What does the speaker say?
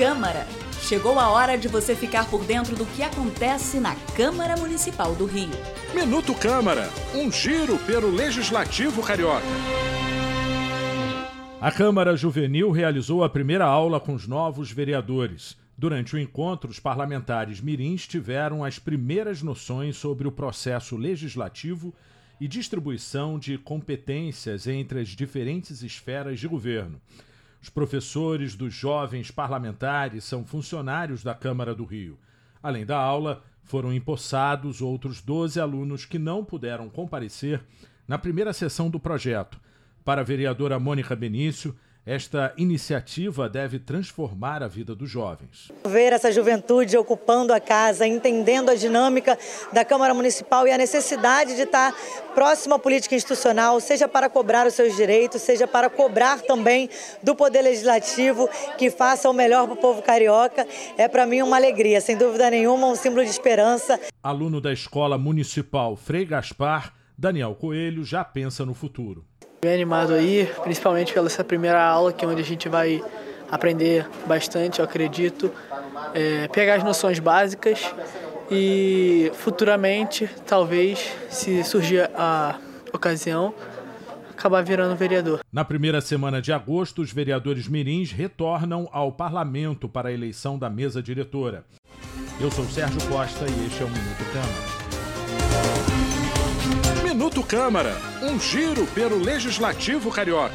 Câmara. Chegou a hora de você ficar por dentro do que acontece na Câmara Municipal do Rio. Minuto Câmara, um giro pelo Legislativo Carioca. A Câmara Juvenil realizou a primeira aula com os novos vereadores. Durante o encontro, os parlamentares mirins tiveram as primeiras noções sobre o processo legislativo e distribuição de competências entre as diferentes esferas de governo. Os professores dos jovens parlamentares são funcionários da Câmara do Rio. Além da aula, foram empossados outros 12 alunos que não puderam comparecer na primeira sessão do projeto. Para a vereadora Mônica Benício, esta iniciativa deve transformar a vida dos jovens. Ver essa juventude ocupando a casa, entendendo a dinâmica da Câmara Municipal e a necessidade de estar próximo à política institucional, seja para cobrar os seus direitos, seja para cobrar também do Poder Legislativo que faça o melhor para o povo carioca, é para mim uma alegria, sem dúvida nenhuma, um símbolo de esperança. Aluno da Escola Municipal Frei Gaspar, Daniel Coelho já pensa no futuro. Bem animado aí, principalmente pela essa primeira aula, que é onde a gente vai aprender bastante, eu acredito, é, pegar as noções básicas e futuramente, talvez, se surgir a ocasião, acabar virando vereador. Na primeira semana de agosto, os vereadores mirins retornam ao parlamento para a eleição da mesa diretora. Eu sou Sérgio Costa e este é o Minuto Câmara. Câmara, um giro pelo Legislativo Carioca.